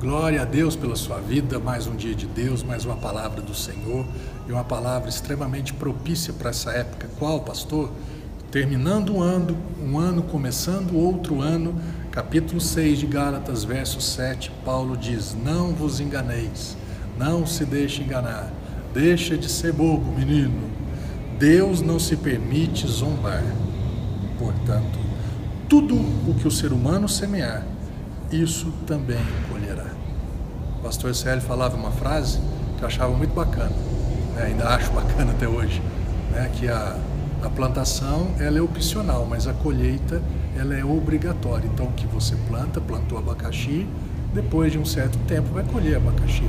Glória a Deus pela sua vida, mais um dia de Deus, mais uma palavra do Senhor e uma palavra extremamente propícia para essa época. Qual, pastor? Terminando um ano, um ano começando outro ano, capítulo 6 de Gálatas, verso 7, Paulo diz: Não vos enganeis, não se deixe enganar, deixa de ser bobo, menino. Deus não se permite zombar. Portanto, tudo o que o ser humano semear, isso também colherá. O pastor Célio falava uma frase que eu achava muito bacana, né? ainda acho bacana até hoje, né? que a, a plantação ela é opcional, mas a colheita ela é obrigatória. Então, o que você planta, plantou abacaxi, depois de um certo tempo vai colher abacaxi.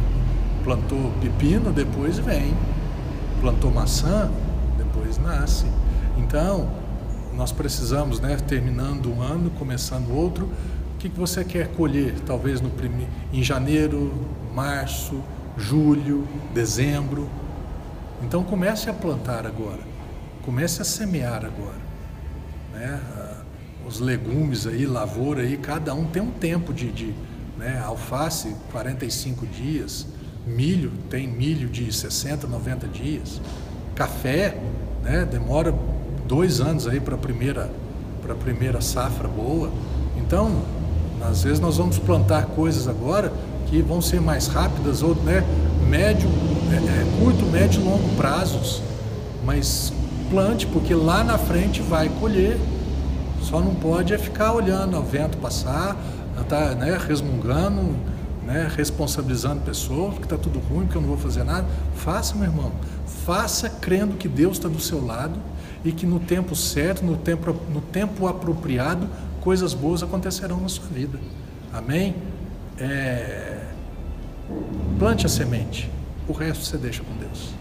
Plantou pepino, depois vem. Plantou maçã, depois nasce. Então, nós precisamos, né, terminando um ano, começando outro, que, que você quer colher? Talvez no prime... em janeiro, março, julho, dezembro. Então comece a plantar agora, comece a semear agora. Né? Os legumes aí, lavoura aí, cada um tem um tempo de, de né? alface, 45 dias, milho, tem milho de 60, 90 dias, café, né? demora dois anos aí para a primeira, primeira safra boa. Então, às vezes nós vamos plantar coisas agora que vão ser mais rápidas ou né, médio, é, é, curto, médio e longo prazos. Mas plante, porque lá na frente vai colher. Só não pode é ficar olhando o vento passar, tá né, resmungando, né, responsabilizando pessoas, que está tudo ruim, que eu não vou fazer nada. Faça, meu irmão. Faça crendo que Deus está do seu lado e que no tempo certo, no tempo, no tempo apropriado, coisas boas acontecerão na sua vida. Amém? É... Plante a semente, o resto você deixa com Deus.